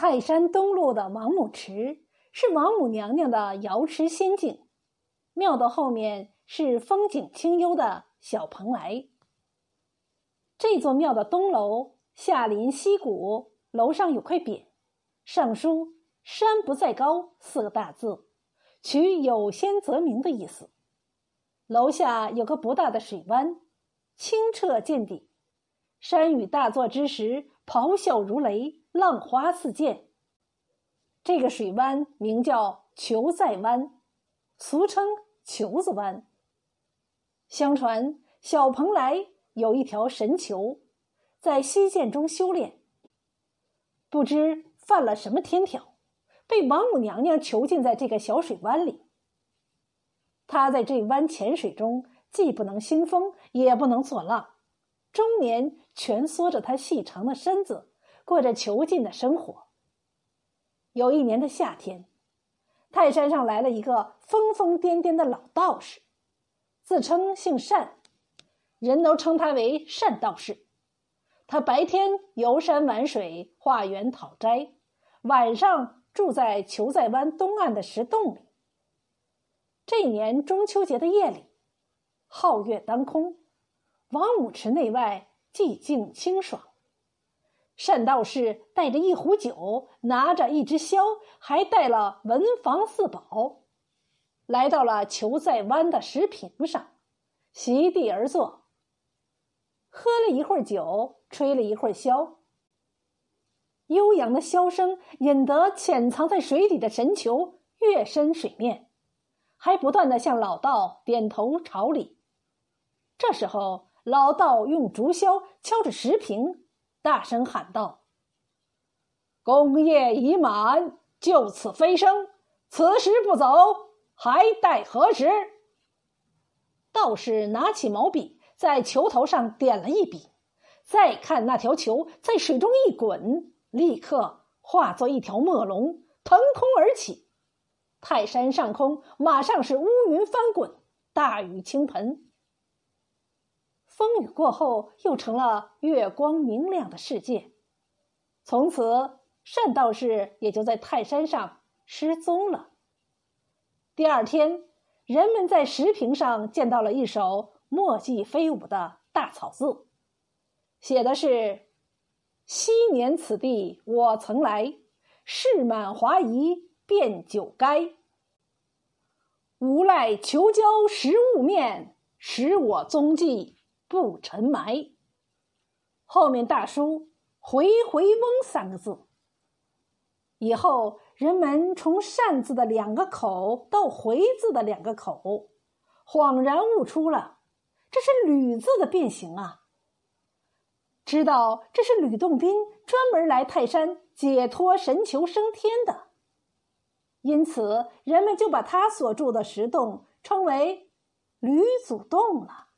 泰山东路的王母池是王母娘娘的瑶池仙境，庙的后面是风景清幽的小蓬莱。这座庙的东楼下临溪谷，楼上有块匾，上书“山不在高”四个大字，取有仙则名的意思。楼下有个不大的水湾，清澈见底，山雨大作之时，咆哮如雷。浪花四溅。这个水湾名叫球在湾，俗称球子湾。相传小蓬莱有一条神球，在西涧中修炼，不知犯了什么天条，被王母娘娘囚禁在这个小水湾里。他在这湾浅水中，既不能兴风，也不能作浪，终年蜷缩着他细长的身子。过着囚禁的生活。有一年的夏天，泰山上来了一个疯疯癫癫的老道士，自称姓单，人都称他为单道士。他白天游山玩水、化缘讨斋，晚上住在求在湾东岸的石洞里。这年中秋节的夜里，皓月当空，王母池内外寂静清爽。单道士带着一壶酒，拿着一只箫，还带了文房四宝，来到了求在湾的石坪上，席地而坐。喝了一会儿酒，吹了一会儿箫，悠扬的箫声引得潜藏在水底的神球跃身水面，还不断的向老道点头朝礼。这时候，老道用竹箫敲着石坪。大声喊道：“功业已满，就此飞升。此时不走，还待何时？”道士拿起毛笔，在球头上点了一笔，再看那条球在水中一滚，立刻化作一条墨龙，腾空而起。泰山上空马上是乌云翻滚，大雨倾盆。风雨过后，又成了月光明亮的世界。从此，单道士也就在泰山上失踪了。第二天，人们在石屏上见到了一首墨迹飞舞的大草字，写的是：“昔年此地我曾来，事满华夷变九垓。无赖求交实物面，使我踪迹。”不沉埋。后面大书“回回翁”三个字。以后人们从“善”字的两个口到“回”字的两个口，恍然悟出了，这是“吕”字的变形啊！知道这是吕洞宾专门来泰山解脱神球升天的，因此人们就把他所住的石洞称为吕祖洞了。